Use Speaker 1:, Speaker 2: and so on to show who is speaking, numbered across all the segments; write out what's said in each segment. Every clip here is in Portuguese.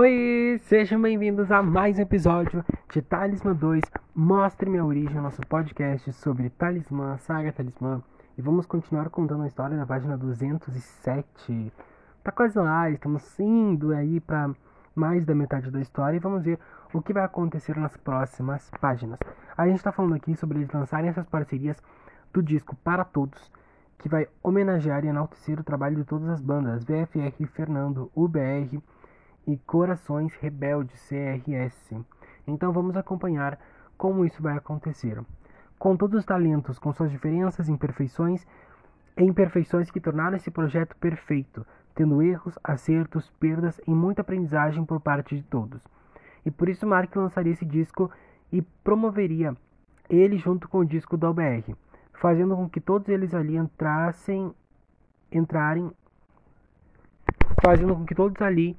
Speaker 1: Oi, sejam bem-vindos a mais um episódio de Talismã 2 Mostre Minha Origem, nosso podcast sobre Talismã, Saga Talismã. E vamos continuar contando a história da página 207. Tá quase lá, estamos indo aí para mais da metade da história e vamos ver o que vai acontecer nas próximas páginas. A gente está falando aqui sobre eles lançarem essas parcerias do disco Para Todos, que vai homenagear e enaltecer o trabalho de todas as bandas, VFR, Fernando, UBR e Corações Rebeldes, CRS. Então vamos acompanhar como isso vai acontecer. Com todos os talentos, com suas diferenças, imperfeições e imperfeições que tornaram esse projeto perfeito, tendo erros, acertos, perdas e muita aprendizagem por parte de todos. E por isso Mark lançaria esse disco e promoveria ele junto com o disco do OBR fazendo com que todos eles ali entrassem, entrarem, fazendo com que todos ali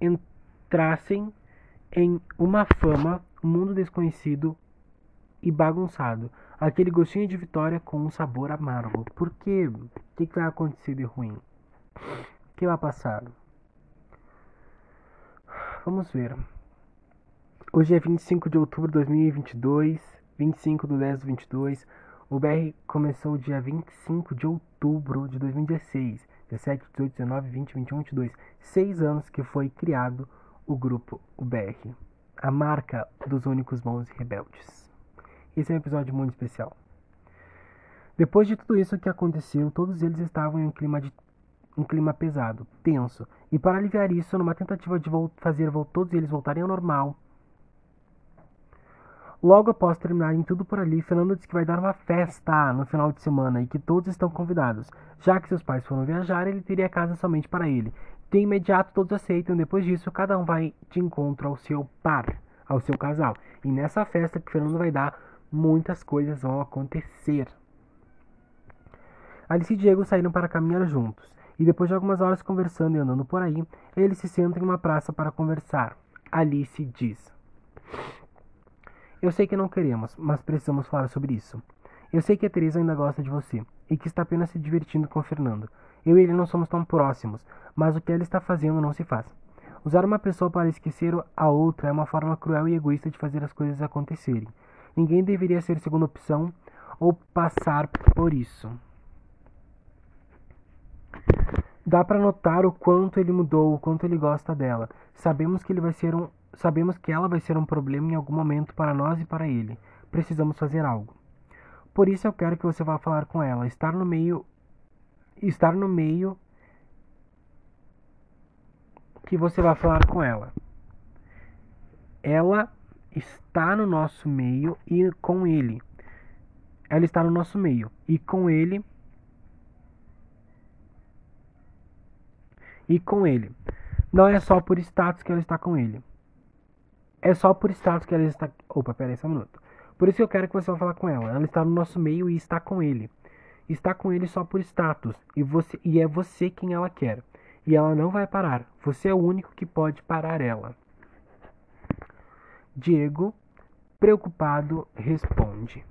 Speaker 1: entrassem em uma fama, um mundo desconhecido e bagunçado. Aquele gostinho de vitória com um sabor amargo. Por quê? O que, que vai acontecer de ruim? O que vai passar? Vamos ver. Hoje é 25 de outubro de 2022, 25 do 10 do 22. O BR começou dia 25 de outubro de 2016. 17, 18, 19, 20, 21, 22. Seis anos que foi criado o grupo UBR. A marca dos únicos bons e rebeldes. Esse é um episódio muito especial. Depois de tudo isso que aconteceu, todos eles estavam em um clima, de, um clima pesado, tenso. E para aliviar isso, numa tentativa de fazer todos eles voltarem ao normal, Logo após terminarem tudo por ali, Fernando diz que vai dar uma festa no final de semana e que todos estão convidados. Já que seus pais foram viajar, ele teria casa somente para ele. De imediato, todos aceitam. Depois disso, cada um vai de encontro ao seu par, ao seu casal. E nessa festa que Fernando vai dar, muitas coisas vão acontecer. Alice e Diego saíram para caminhar juntos. E depois de algumas horas conversando e andando por aí, eles se sentam em uma praça para conversar. Alice diz: eu sei que não queremos, mas precisamos falar sobre isso. Eu sei que a Teresa ainda gosta de você e que está apenas se divertindo com o Fernando. Eu e ele não somos tão próximos, mas o que ela está fazendo não se faz. Usar uma pessoa para esquecer a outra é uma forma cruel e egoísta de fazer as coisas acontecerem. Ninguém deveria ser segunda opção ou passar por isso. Dá para notar o quanto ele mudou, o quanto ele gosta dela. Sabemos que ele vai ser um Sabemos que ela vai ser um problema em algum momento para nós e para ele. Precisamos fazer algo. Por isso eu quero que você vá falar com ela. Estar no meio. Estar no meio. Que você vai falar com ela. Ela está no nosso meio e com ele. Ela está no nosso meio e com ele. E com ele. Não é só por status que ela está com ele. É só por status que ela está. Opa, pera aí só um minuto. Por isso que eu quero que você vá falar com ela. Ela está no nosso meio e está com ele. Está com ele só por status. E, você, e é você quem ela quer. E ela não vai parar. Você é o único que pode parar ela. Diego, preocupado, responde.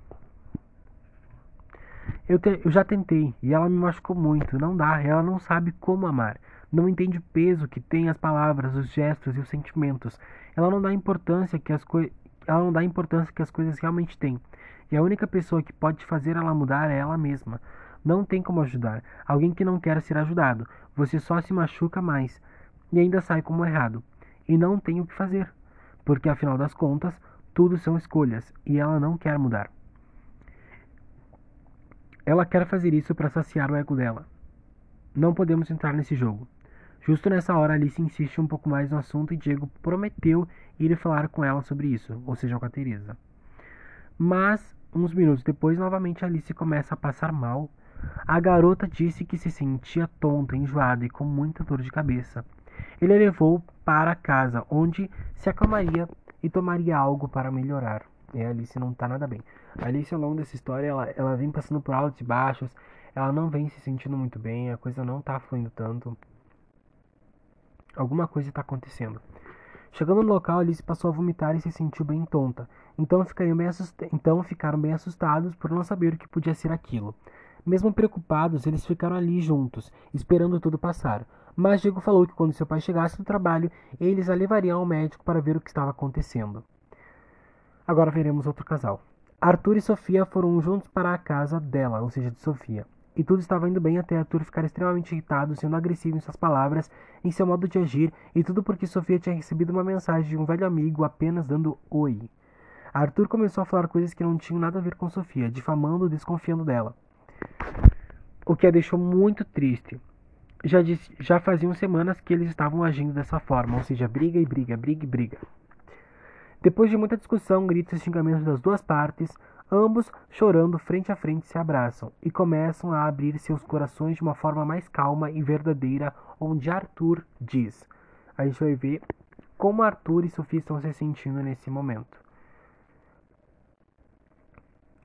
Speaker 1: Eu, te, eu já tentei e ela me machucou muito. Não dá. Ela não sabe como amar não entende o peso que tem as palavras, os gestos e os sentimentos. Ela não dá importância que as coisas ela não dá importância que as coisas realmente têm. E a única pessoa que pode fazer ela mudar é ela mesma. Não tem como ajudar. Alguém que não quer ser ajudado. Você só se machuca mais e ainda sai como errado. E não tem o que fazer, porque afinal das contas, tudo são escolhas e ela não quer mudar. Ela quer fazer isso para saciar o ego dela. Não podemos entrar nesse jogo. Justo nessa hora, Alice insiste um pouco mais no assunto e Diego prometeu ir falar com ela sobre isso, ou seja, com a Teresa. Mas, uns minutos depois, novamente Alice começa a passar mal. A garota disse que se sentia tonta, enjoada e com muita dor de cabeça. Ele a levou para casa, onde se acalmaria e tomaria algo para melhorar. E a Alice não está nada bem. A Alice, ao longo dessa história, ela, ela vem passando por altos e baixos, ela não vem se sentindo muito bem, a coisa não está fluindo tanto. Alguma coisa está acontecendo. Chegando no local, Alice passou a vomitar e se sentiu bem tonta. Então, bem então ficaram bem assustados por não saber o que podia ser aquilo. Mesmo preocupados, eles ficaram ali juntos, esperando tudo passar. mas Diego falou que quando seu pai chegasse do trabalho, eles a levariam ao médico para ver o que estava acontecendo. Agora veremos outro casal. Arthur e Sofia foram juntos para a casa dela, ou seja, de Sofia. E tudo estava indo bem até Arthur ficar extremamente irritado, sendo agressivo em suas palavras, em seu modo de agir, e tudo porque Sofia tinha recebido uma mensagem de um velho amigo apenas dando oi. Arthur começou a falar coisas que não tinham nada a ver com Sofia, difamando e desconfiando dela. O que a deixou muito triste. Já, disse, já faziam semanas que eles estavam agindo dessa forma, ou seja, briga e briga, briga e briga. Depois de muita discussão, gritos e xingamentos das duas partes, Ambos, chorando frente a frente, se abraçam e começam a abrir seus corações de uma forma mais calma e verdadeira, onde Arthur diz. A gente vai ver como Arthur e Sofia estão se sentindo nesse momento.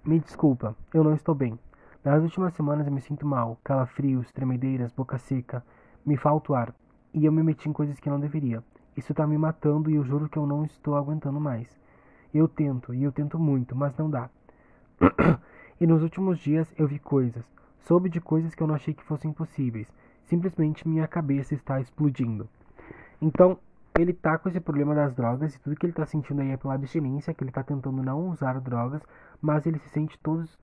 Speaker 1: Me desculpa, eu não estou bem. Nas últimas semanas eu me sinto mal, calafrios, tremedeiras, boca seca, me falta o ar, e eu me meti em coisas que não deveria. Isso está me matando e eu juro que eu não estou aguentando mais. Eu tento, e eu tento muito, mas não dá. e nos últimos dias eu vi coisas. Soube de coisas que eu não achei que fossem possíveis. Simplesmente minha cabeça está explodindo. Então, ele tá com esse problema das drogas e tudo que ele tá sentindo aí é pela abstinência, que ele tá tentando não usar drogas, mas ele se sente todos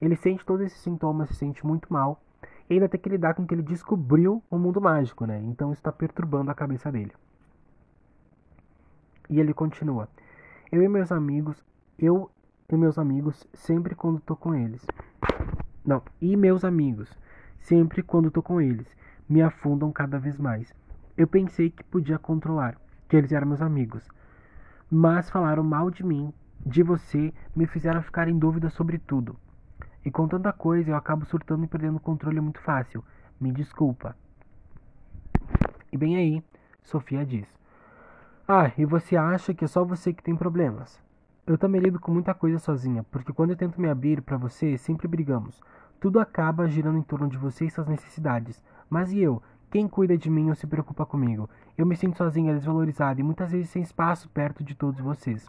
Speaker 1: ele sente todos esses sintomas, se sente muito mal. E ainda tem que lidar com que ele descobriu o mundo mágico, né? Então está perturbando a cabeça dele. E ele continua: Eu e meus amigos, eu e meus amigos sempre quando tô com eles. Não, e meus amigos, sempre quando tô com eles, me afundam cada vez mais. Eu pensei que podia controlar, que eles eram meus amigos. Mas falaram mal de mim, de você, me fizeram ficar em dúvida sobre tudo. E com tanta coisa eu acabo surtando e perdendo o controle muito fácil. Me desculpa. E bem aí, Sofia diz: Ah, e você acha que é só você que tem problemas? Eu também lido com muita coisa sozinha, porque quando eu tento me abrir para você, sempre brigamos. Tudo acaba girando em torno de você e suas necessidades. Mas e eu? Quem cuida de mim ou se preocupa comigo? Eu me sinto sozinha, desvalorizada e muitas vezes sem espaço perto de todos vocês.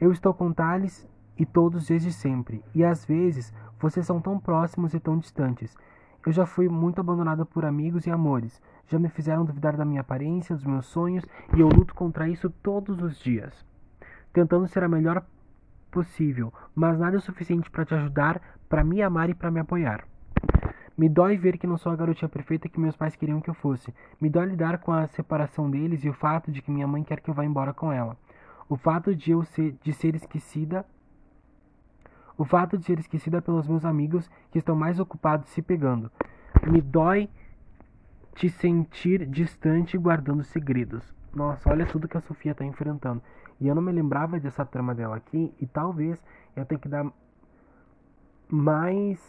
Speaker 1: Eu estou com Thales e todos desde sempre, e às vezes vocês são tão próximos e tão distantes. Eu já fui muito abandonada por amigos e amores, já me fizeram duvidar da minha aparência, dos meus sonhos, e eu luto contra isso todos os dias tentando ser a melhor possível, mas nada é o suficiente para te ajudar, para me amar e para me apoiar. Me dói ver que não sou a garotinha perfeita que meus pais queriam que eu fosse. Me dói lidar com a separação deles e o fato de que minha mãe quer que eu vá embora com ela. O fato de eu ser, de ser esquecida o fato de ser esquecida pelos meus amigos que estão mais ocupados se pegando. Me dói te sentir distante guardando segredos. Nossa, olha tudo que a Sofia está enfrentando. E eu não me lembrava dessa trama dela aqui, e talvez eu tenha que dar mais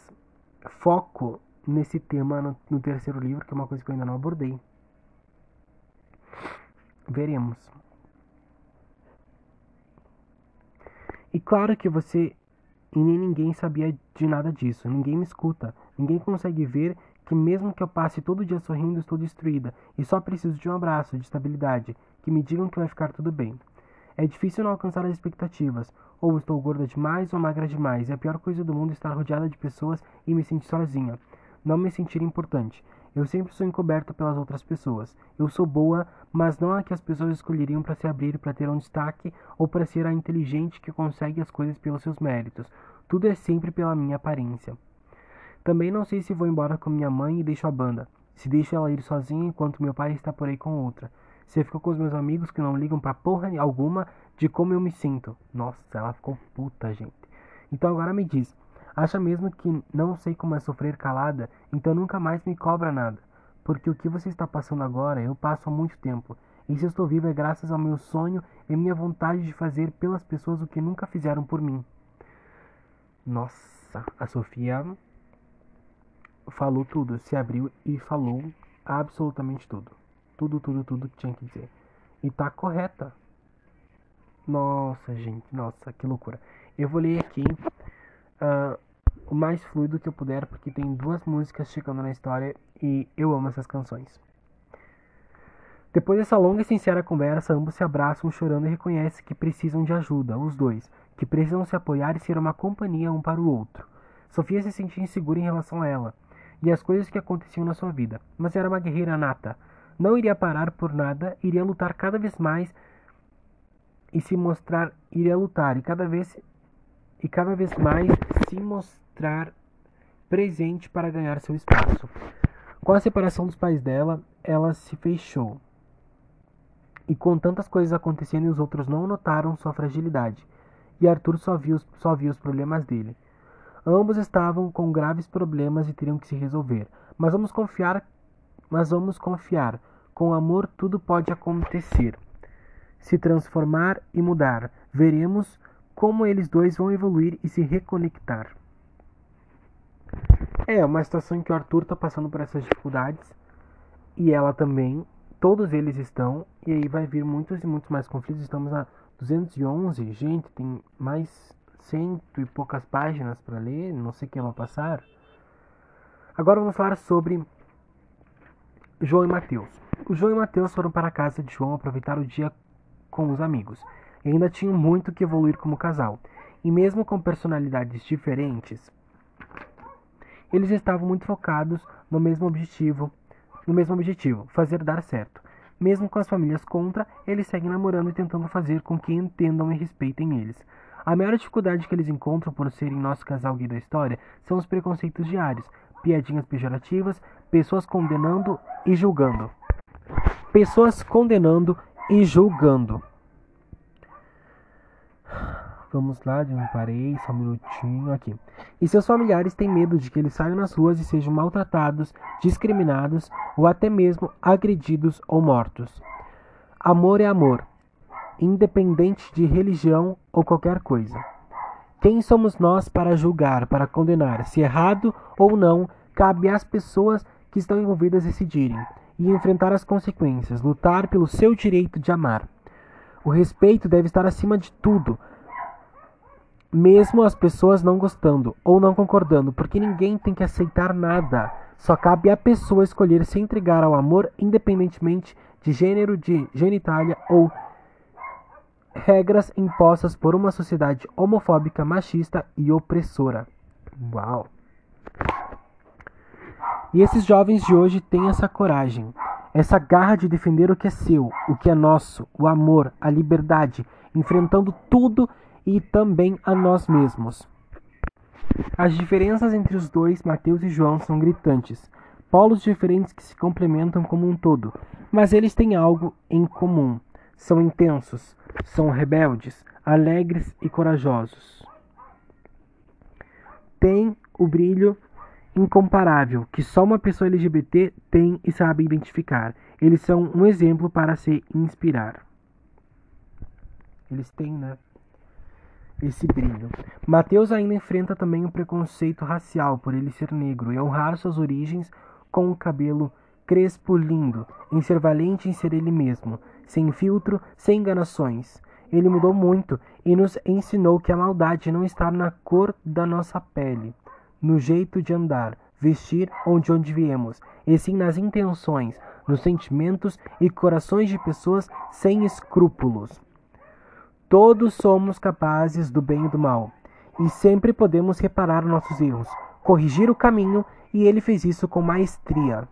Speaker 1: foco nesse tema no, no terceiro livro, que é uma coisa que eu ainda não abordei. Veremos. E claro que você e nem ninguém sabia de nada disso. Ninguém me escuta. Ninguém consegue ver que mesmo que eu passe todo dia sorrindo, estou destruída e só preciso de um abraço, de estabilidade, que me digam que vai ficar tudo bem. É difícil não alcançar as expectativas. Ou estou gorda demais ou magra demais. E a pior coisa do mundo é estar rodeada de pessoas e me sentir sozinha. Não me sentir importante. Eu sempre sou encoberta pelas outras pessoas. Eu sou boa, mas não a que as pessoas escolheriam para se abrir para ter um destaque ou para ser a inteligente que consegue as coisas pelos seus méritos. Tudo é sempre pela minha aparência. Também não sei se vou embora com minha mãe e deixo a banda. Se deixo ela ir sozinha enquanto meu pai está por aí com outra. Você ficou com os meus amigos que não ligam pra porra alguma de como eu me sinto. Nossa, ela ficou puta, gente. Então agora me diz, acha mesmo que não sei como é sofrer calada? Então nunca mais me cobra nada. Porque o que você está passando agora, eu passo há muito tempo. E se eu estou vivo é graças ao meu sonho e minha vontade de fazer pelas pessoas o que nunca fizeram por mim. Nossa, a Sofia falou tudo, se abriu e falou absolutamente tudo. Tudo, tudo, tudo que tinha que dizer. E tá correta. Nossa, gente, nossa, que loucura. Eu vou ler aqui uh, o mais fluido que eu puder, porque tem duas músicas chegando na história e eu amo essas canções. Depois dessa longa e sincera conversa, ambos se abraçam chorando e reconhecem que precisam de ajuda, os dois, que precisam se apoiar e ser uma companhia um para o outro. Sofia se sentia insegura em relação a ela. e as coisas que aconteciam na sua vida, mas era uma guerreira nata. Não iria parar por nada, iria lutar cada vez mais e se mostrar, iria lutar e cada vez e cada vez mais se mostrar presente para ganhar seu espaço. Com a separação dos pais dela, ela se fechou. E com tantas coisas acontecendo os outros não notaram sua fragilidade, e Arthur só viu, só viu os problemas dele. Ambos estavam com graves problemas e teriam que se resolver. Mas vamos confiar, mas vamos confiar. Com amor tudo pode acontecer. Se transformar e mudar. Veremos como eles dois vão evoluir e se reconectar. É uma situação em que o Arthur está passando por essas dificuldades e ela também. Todos eles estão e aí vai vir muitos e muitos mais conflitos. Estamos na 211, gente, tem mais cento e poucas páginas para ler, não sei quem vai passar. Agora vamos falar sobre João e Mateus. O João e Mateus foram para a casa de João aproveitar o dia com os amigos. E ainda tinham muito que evoluir como casal. E mesmo com personalidades diferentes, eles estavam muito focados no mesmo objetivo, no mesmo objetivo, fazer dar certo. Mesmo com as famílias contra, eles seguem namorando e tentando fazer com que entendam e respeitem eles. A maior dificuldade que eles encontram por serem nosso casal gay da história são os preconceitos diários, piadinhas pejorativas, pessoas condenando e julgando. Pessoas condenando e julgando. Vamos lá, de um parei, só um minutinho aqui. E seus familiares têm medo de que eles saiam nas ruas e sejam maltratados, discriminados ou até mesmo agredidos ou mortos. Amor é amor, independente de religião ou qualquer coisa. Quem somos nós para julgar, para condenar? Se errado ou não, cabe às pessoas que estão envolvidas decidirem e enfrentar as consequências, lutar pelo seu direito de amar. O respeito deve estar acima de tudo, mesmo as pessoas não gostando ou não concordando, porque ninguém tem que aceitar nada. Só cabe à pessoa escolher se entregar ao amor, independentemente de gênero, de genitália ou regras impostas por uma sociedade homofóbica, machista e opressora. Uau! E esses jovens de hoje têm essa coragem, essa garra de defender o que é seu, o que é nosso, o amor, a liberdade, enfrentando tudo e também a nós mesmos. As diferenças entre os dois, Mateus e João, são gritantes. Polos diferentes que se complementam como um todo, mas eles têm algo em comum. São intensos, são rebeldes, alegres e corajosos. Têm o brilho incomparável que só uma pessoa LGBT tem e sabe identificar. Eles são um exemplo para se inspirar. Eles têm, né? esse brilho. Mateus ainda enfrenta também o preconceito racial por ele ser negro e honrar suas origens com o cabelo crespo lindo, em ser valente em ser ele mesmo, sem filtro, sem enganações. Ele mudou muito e nos ensinou que a maldade não está na cor da nossa pele, no jeito de andar, vestir ou de onde viemos, e sim nas intenções, nos sentimentos e corações de pessoas sem escrúpulos. Todos somos capazes do bem e do mal, e sempre podemos reparar nossos erros, corrigir o caminho, e ele fez isso com maestria.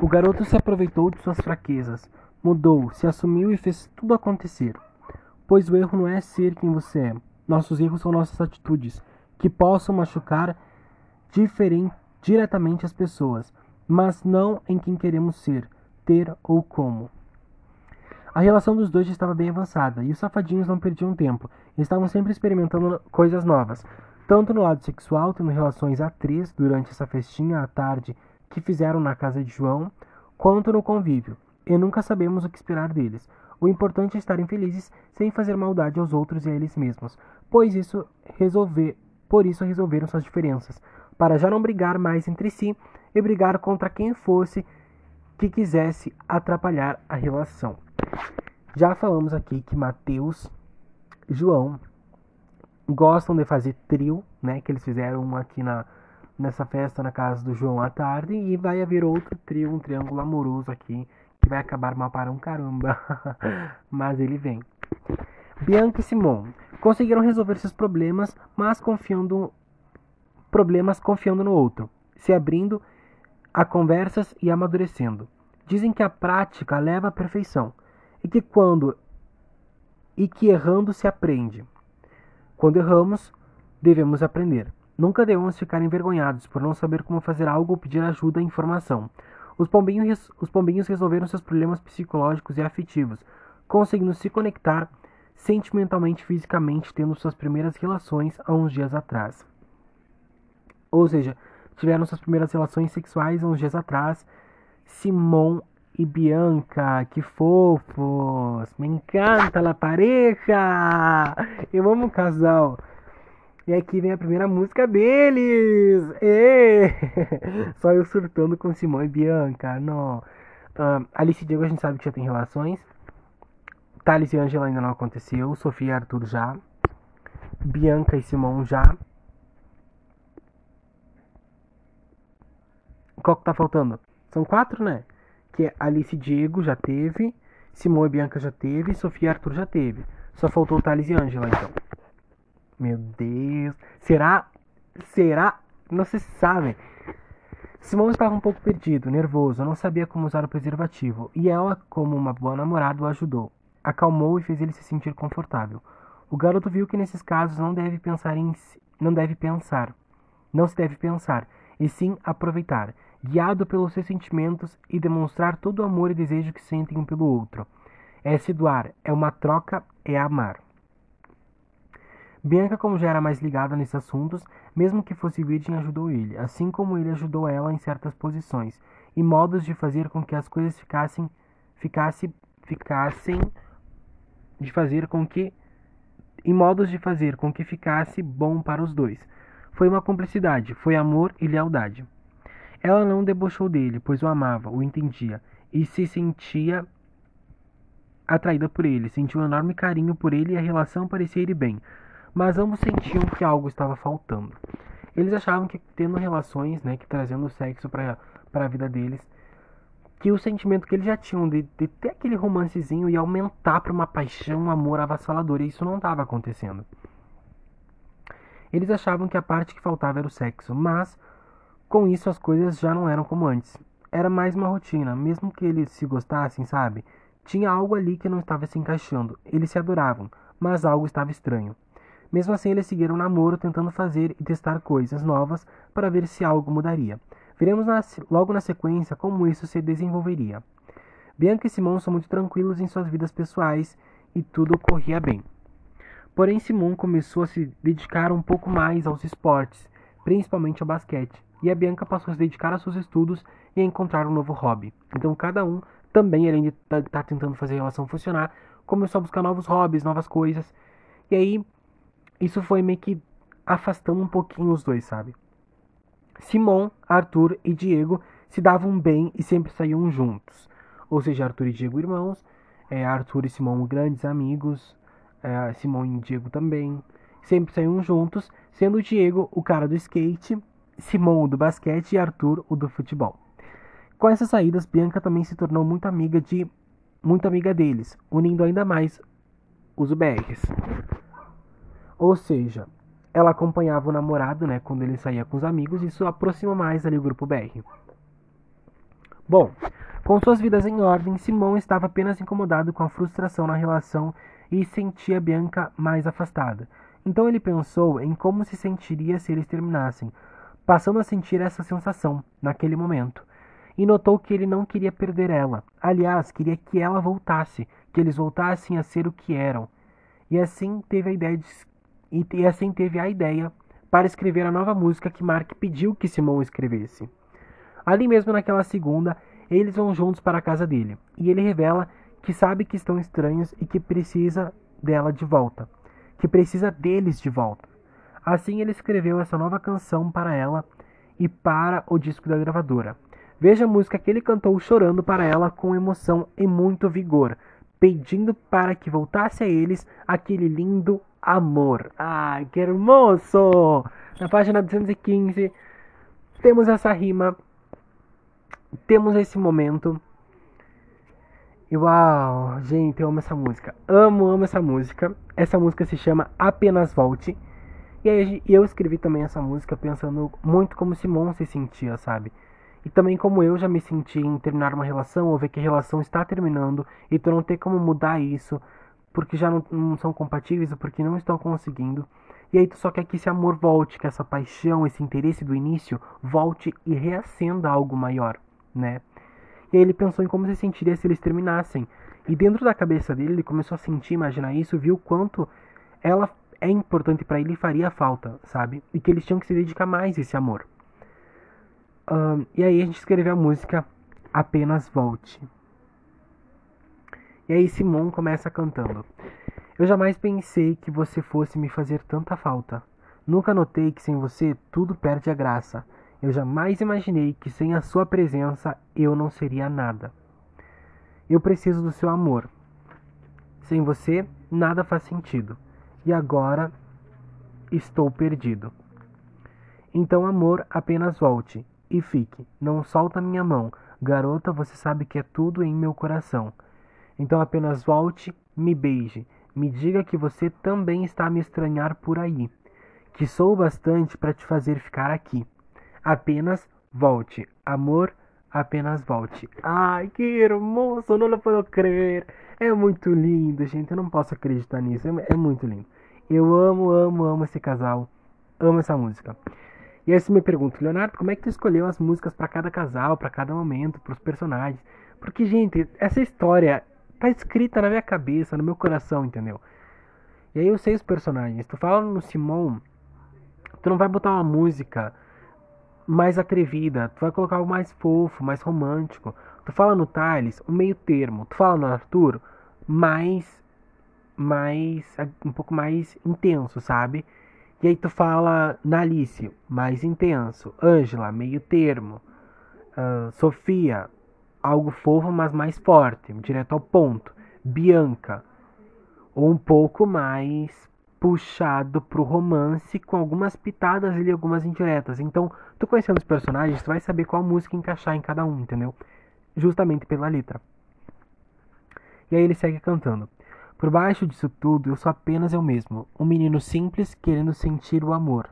Speaker 1: O garoto se aproveitou de suas fraquezas, mudou, se assumiu e fez tudo acontecer. Pois o erro não é ser quem você é, nossos erros são nossas atitudes, que possam machucar diretamente as pessoas, mas não em quem queremos ser, ter ou como. A relação dos dois já estava bem avançada, e os safadinhos não perdiam tempo. Estavam sempre experimentando coisas novas, tanto no lado sexual, tendo relações a três durante essa festinha à tarde que fizeram na casa de João, quanto no convívio. E nunca sabemos o que esperar deles. O importante é estarem felizes sem fazer maldade aos outros e a eles mesmos, pois isso resolver, por isso resolveram suas diferenças, para já não brigar mais entre si e brigar contra quem fosse que quisesse atrapalhar a relação. Já falamos aqui que Mateus João gostam de fazer trio, né? Que eles fizeram aqui na, nessa festa na casa do João à tarde. E vai haver outro trio, um triângulo amoroso aqui, que vai acabar mal para um caramba. mas ele vem. Bianca e Simon conseguiram resolver seus problemas, mas confiando problemas confiando no outro. se abrindo a conversas e amadurecendo. Dizem que a prática leva à perfeição e que quando e que errando se aprende. Quando erramos, devemos aprender. Nunca devemos ficar envergonhados por não saber como fazer algo ou pedir ajuda e informação. Os pombinhos, os pombinhos resolveram seus problemas psicológicos e afetivos, conseguindo se conectar sentimentalmente e fisicamente, tendo suas primeiras relações há uns dias atrás. Ou seja, tiveram suas primeiras relações sexuais há uns dias atrás. Simon e Bianca, que fofos! Me encanta a pareja! Eu amo o casal. E aqui vem a primeira música deles! E... Só eu surtando com Simão e Bianca. Não. Uh, Alice e Diego a gente sabe que já tem relações. Thales e Angela ainda não aconteceu. Sofia e Arthur já. Bianca e Simão já. Qual que tá faltando? São quatro, né? Que é Alice e Diego já teve. Simão e Bianca já teve. Sofia e Arthur já teve. Só faltou Thales e Angela, então. Meu Deus. Será? Será? Não se sabe. Simão estava um pouco perdido, nervoso, não sabia como usar o preservativo, e ela, como uma boa namorada, o ajudou. Acalmou e fez ele se sentir confortável. O garoto viu que nesses casos não deve pensar em si, não deve pensar, não se deve pensar, e sim aproveitar, guiado pelos seus sentimentos e demonstrar todo o amor e desejo que sentem um pelo outro. É se doar, é uma troca, é amar. Bianca, como já era mais ligada nesses assuntos, mesmo que fosse virgem, ajudou ele, assim como ele ajudou ela em certas posições e modos de fazer com que as coisas ficassem, ficasse, ficassem, de fazer com que, e modos de fazer com que ficasse bom para os dois. Foi uma cumplicidade, foi amor e lealdade. Ela não debochou dele, pois o amava, o entendia e se sentia atraída por ele, sentiu um enorme carinho por ele e a relação parecia ir bem mas ambos sentiam que algo estava faltando. Eles achavam que tendo relações, né, que trazendo sexo para a vida deles, que o sentimento que eles já tinham de, de ter aquele romancezinho ia aumentar para uma paixão, um amor avassalador, e isso não estava acontecendo. Eles achavam que a parte que faltava era o sexo, mas com isso as coisas já não eram como antes. Era mais uma rotina, mesmo que eles se gostassem, sabe? Tinha algo ali que não estava se encaixando. Eles se adoravam, mas algo estava estranho. Mesmo assim, eles seguiram o namoro, tentando fazer e testar coisas novas para ver se algo mudaria. Veremos logo na sequência como isso se desenvolveria. Bianca e Simon são muito tranquilos em suas vidas pessoais e tudo corria bem. Porém, Simon começou a se dedicar um pouco mais aos esportes, principalmente ao basquete, e a Bianca passou a se dedicar aos seus estudos e a encontrar um novo hobby. Então, cada um também, além de estar tá, tá tentando fazer a relação funcionar, começou a buscar novos hobbies, novas coisas. E aí, isso foi meio que afastando um pouquinho os dois, sabe? Simon, Arthur e Diego se davam bem e sempre saíam juntos. Ou seja, Arthur e Diego irmãos, é, Arthur e Simon grandes amigos, é, Simon e Diego também. Sempre saíam juntos, sendo Diego o cara do skate, Simon o do basquete e Arthur o do futebol. Com essas saídas, Bianca também se tornou muito amiga de muito amiga deles, unindo ainda mais os BRs. Ou seja, ela acompanhava o namorado, né, quando ele saía com os amigos, isso aproxima mais ali o grupo BR. Bom, com suas vidas em ordem, Simão estava apenas incomodado com a frustração na relação e sentia Bianca mais afastada. Então ele pensou em como se sentiria se eles terminassem, passando a sentir essa sensação naquele momento. E notou que ele não queria perder ela. Aliás, queria que ela voltasse, que eles voltassem a ser o que eram. E assim teve a ideia de e assim teve a ideia para escrever a nova música que Mark pediu que Simon escrevesse. Ali mesmo naquela segunda, eles vão juntos para a casa dele, e ele revela que sabe que estão estranhos e que precisa dela de volta, que precisa deles de volta. Assim ele escreveu essa nova canção para ela e para o disco da gravadora. Veja a música que ele cantou chorando para ela com emoção e muito vigor, pedindo para que voltasse a eles aquele lindo amor. Ai, que hermoso! Na página 215 temos essa rima, temos esse momento. E uau, gente, eu amo essa música. Amo, amo essa música. Essa música se chama Apenas Volte. E aí eu escrevi também essa música pensando muito como Simon se sentia, sabe? E também como eu já me senti em terminar uma relação, ou ver que a relação está terminando e tu não ter como mudar isso, porque já não, não são compatíveis ou porque não estão conseguindo. E aí tu só quer que esse amor volte, que essa paixão, esse interesse do início volte e reacenda algo maior, né? E aí ele pensou em como se sentiria se eles terminassem. E dentro da cabeça dele, ele começou a sentir, imaginar isso, viu quanto ela é importante para ele e faria falta, sabe? E que eles tinham que se dedicar mais a esse amor. Um, e aí a gente escreveu a música Apenas Volte. E aí Simon começa cantando. Eu jamais pensei que você fosse me fazer tanta falta. Nunca notei que sem você tudo perde a graça. Eu jamais imaginei que sem a sua presença eu não seria nada. Eu preciso do seu amor. Sem você, nada faz sentido. E agora estou perdido. Então, amor, apenas volte e fique. Não solta minha mão. Garota, você sabe que é tudo em meu coração. Então apenas volte, me beije me diga que você também está a me estranhar por aí, que sou bastante para te fazer ficar aqui. Apenas volte, amor, apenas volte. Ai, que hermoso, não puedo crer. É muito lindo, gente, eu não posso acreditar nisso, é, é muito lindo. Eu amo, amo, amo esse casal, amo essa música. E aí você me pergunta, Leonardo, como é que tu escolheu as músicas para cada casal, para cada momento, para os personagens? Porque, gente, essa história tá escrita na minha cabeça, no meu coração, entendeu? E aí eu sei os personagens. Tu fala no Simon, tu não vai botar uma música mais atrevida, tu vai colocar algo mais fofo, mais romântico. Tu fala no Thales, o meio termo. Tu fala no Arthur, mais mais um pouco mais intenso, sabe? E aí tu fala na Alice, mais intenso. Ângela, meio termo. Uh, Sofia, algo fofo, mas mais forte, direto ao ponto. Bianca, um pouco mais puxado pro romance, com algumas pitadas e algumas indiretas. Então, tu conhecendo os personagens, tu vai saber qual música encaixar em cada um, entendeu? Justamente pela letra. E aí ele segue cantando. Por baixo disso tudo, eu sou apenas eu mesmo, um menino simples querendo sentir o amor.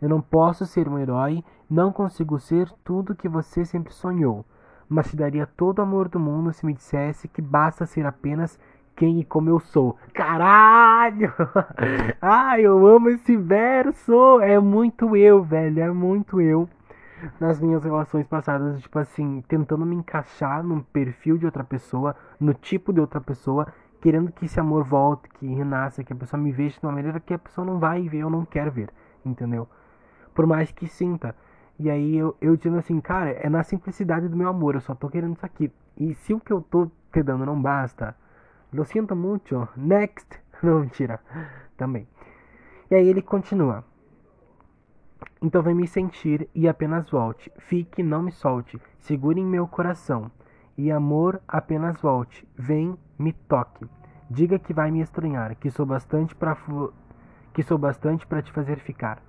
Speaker 1: Eu não posso ser um herói, não consigo ser tudo que você sempre sonhou mas te daria todo o amor do mundo se me dissesse que basta ser apenas quem e como eu sou. Caralho! Ai, eu amo esse verso! É muito eu, velho, é muito eu. Nas minhas relações passadas, tipo assim, tentando me encaixar num perfil de outra pessoa, no tipo de outra pessoa, querendo que esse amor volte, que renasça, que a pessoa me veja de uma maneira que a pessoa não vai ver ou não quer ver, entendeu? Por mais que sinta. E aí eu, eu dizendo assim, cara, é na simplicidade do meu amor, eu só tô querendo isso aqui. E se o que eu tô te dando não basta, lo sinto muito, next. Não, mentira, também. E aí ele continua. Então vem me sentir e apenas volte. Fique, não me solte. Segure em meu coração. E amor, apenas volte. Vem, me toque. Diga que vai me estranhar, que sou bastante para que sou bastante para te fazer ficar,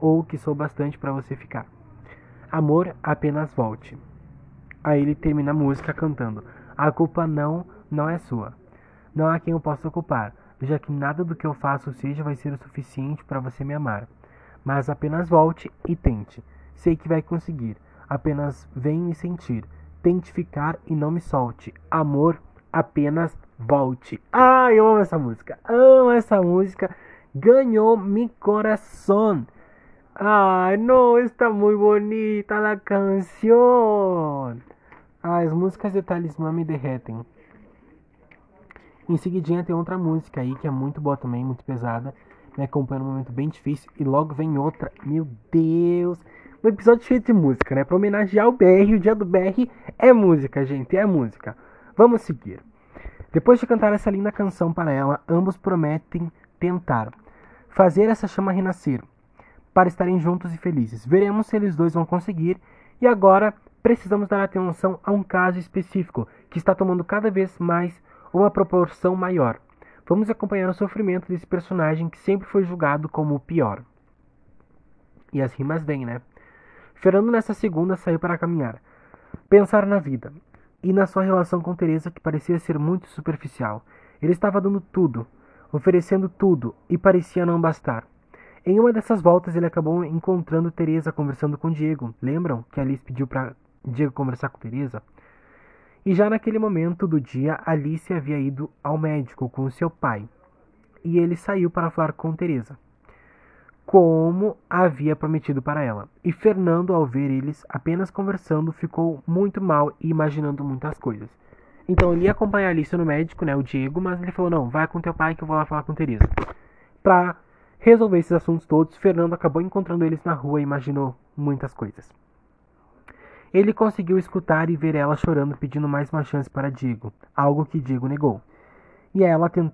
Speaker 1: ou que sou bastante para você ficar. Amor, apenas volte. Aí ele termina a música cantando: A culpa não, não é sua. Não há quem eu possa culpar, já que nada do que eu faço seja vai ser o suficiente para você me amar. Mas apenas volte e tente. Sei que vai conseguir. Apenas vem me sentir. Tente ficar e não me solte. Amor, apenas volte. Ah, eu amo essa música. Amo essa música. Ganhou meu coração. Ay, no, está muy bonita la canción. Ah, as músicas de Talismã me derretem. Em seguidinha tem outra música aí que é muito boa também, muito pesada. Me acompanha num momento bem difícil. E logo vem outra. Meu Deus. Um episódio cheio de música, né? Pra homenagear o BR. O dia do BR é música, gente. É música. Vamos seguir. Depois de cantar essa linda canção para ela, ambos prometem tentar fazer essa chama renascer para estarem juntos e felizes. Veremos se eles dois vão conseguir. E agora precisamos dar atenção a um caso específico que está tomando cada vez mais uma proporção maior. Vamos acompanhar o sofrimento desse personagem que sempre foi julgado como o pior. E as rimas vêm, né? Fernando nessa segunda saiu para caminhar, pensar na vida e na sua relação com Teresa que parecia ser muito superficial. Ele estava dando tudo, oferecendo tudo e parecia não bastar. Em uma dessas voltas, ele acabou encontrando Teresa conversando com Diego. Lembram que Alice pediu para Diego conversar com Teresa? E já naquele momento do dia, Alice havia ido ao médico com seu pai. E ele saiu para falar com Teresa, como havia prometido para ela. E Fernando, ao ver eles apenas conversando, ficou muito mal e imaginando muitas coisas. Então ele ia acompanhar Alice no médico, né, o Diego, mas ele falou: "Não, vai com teu pai que eu vou lá falar com Teresa". Para resolver esses assuntos todos, Fernando acabou encontrando eles na rua e imaginou muitas coisas. Ele conseguiu escutar e ver ela chorando pedindo mais uma chance para Diego, algo que Diego negou. E ela, tent...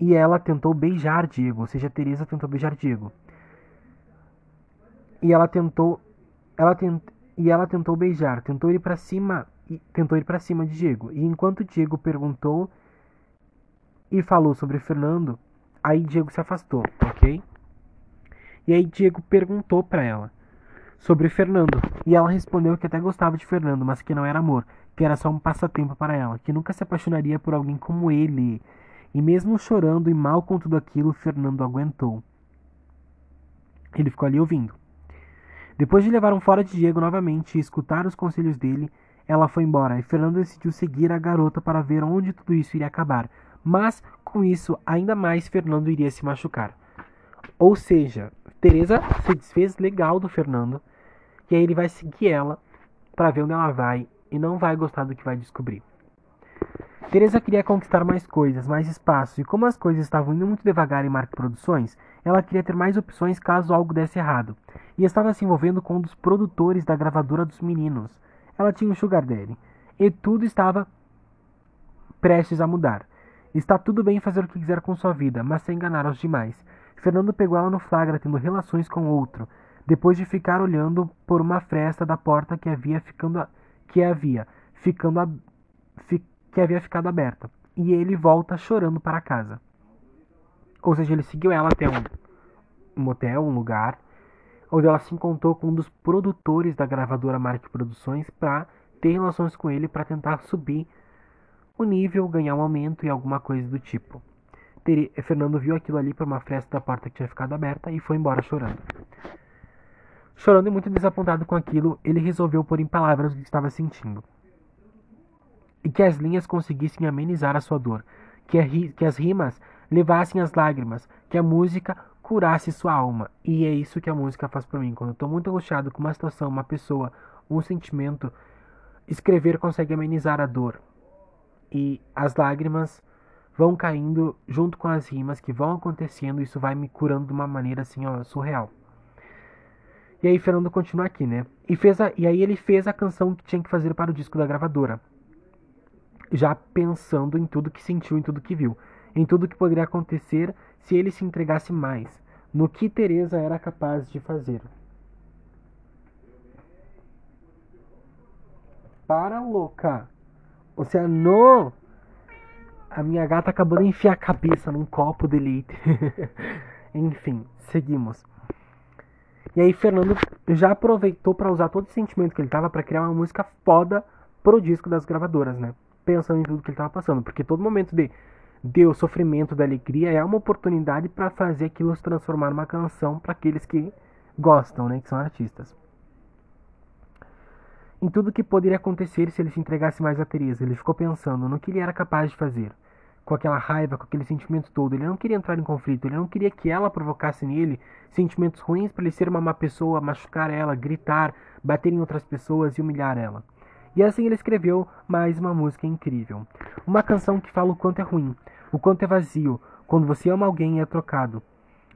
Speaker 1: e ela tentou beijar Diego, ou seja, Teresa tentou beijar Diego. E ela tentou ela tent... e ela tentou beijar, tentou ir para cima e tentou ir para cima de Diego. E enquanto Diego perguntou e falou sobre Fernando, aí Diego se afastou, OK? E aí Diego perguntou para ela sobre Fernando, e ela respondeu que até gostava de Fernando, mas que não era amor, que era só um passatempo para ela, que nunca se apaixonaria por alguém como ele. E mesmo chorando e mal com tudo aquilo, Fernando aguentou. Ele ficou ali ouvindo. Depois de levar um fora de Diego novamente e escutar os conselhos dele, ela foi embora e Fernando decidiu seguir a garota para ver onde tudo isso iria acabar. Mas com isso, ainda mais Fernando iria se machucar. Ou seja, Teresa se desfez legal do Fernando e aí ele vai seguir ela para ver onde ela vai e não vai gostar do que vai descobrir. Teresa queria conquistar mais coisas, mais espaço, e como as coisas estavam indo muito devagar em Mark Produções, ela queria ter mais opções caso algo desse errado, e estava se envolvendo com um dos produtores da gravadora dos meninos. Ela tinha um sugar daddy, e tudo estava prestes a mudar. Está tudo bem fazer o que quiser com sua vida, mas sem enganar os demais. Fernando pegou ela no flagra tendo relações com outro, depois de ficar olhando por uma fresta da porta que havia ficando que havia ficando a, que havia ficado aberta. E ele volta chorando para casa. Ou seja, ele seguiu ela até um, motel, um lugar, onde ela se encontrou com um dos produtores da gravadora Mark Produções para ter relações com ele para tentar subir o nível, ganhar um aumento e alguma coisa do tipo. Fernando viu aquilo ali por uma fresta da porta que tinha ficado aberta e foi embora chorando. Chorando e muito desapontado com aquilo, ele resolveu pôr em palavras o que estava sentindo. E que as linhas conseguissem amenizar a sua dor, que, a, que as rimas levassem as lágrimas, que a música curasse sua alma. E é isso que a música faz por mim. Quando eu estou muito angustiado com uma situação, uma pessoa, um sentimento, escrever consegue amenizar a dor. E as lágrimas vão caindo junto com as rimas que vão acontecendo, isso vai me curando de uma maneira assim, ó, surreal. E aí Fernando continua aqui, né? E, fez a, e aí ele fez a canção que tinha que fazer para o disco da gravadora. Já pensando em tudo que sentiu, em tudo que viu. Em tudo que poderia acontecer se ele se entregasse mais. No que Teresa era capaz de fazer. Para, louca! Oceano! A minha gata acabou de enfiar a cabeça num copo de leite. Enfim, seguimos. E aí Fernando já aproveitou para usar todo esse sentimento que ele tava para criar uma música foda pro disco das gravadoras, né? Pensando em tudo que ele tava passando, porque todo momento de de o sofrimento da alegria é uma oportunidade para fazer aquilo se transformar numa canção para aqueles que gostam, né, que são artistas. Em tudo que poderia acontecer se ele se entregasse mais a Teresa, ele ficou pensando no que ele era capaz de fazer com aquela raiva, com aquele sentimento todo. Ele não queria entrar em conflito, ele não queria que ela provocasse nele sentimentos ruins para ele ser uma má pessoa, machucar ela, gritar, bater em outras pessoas e humilhar ela. E assim ele escreveu mais uma música incrível. Uma canção que fala o quanto é ruim, o quanto é vazio, quando você ama alguém e é trocado.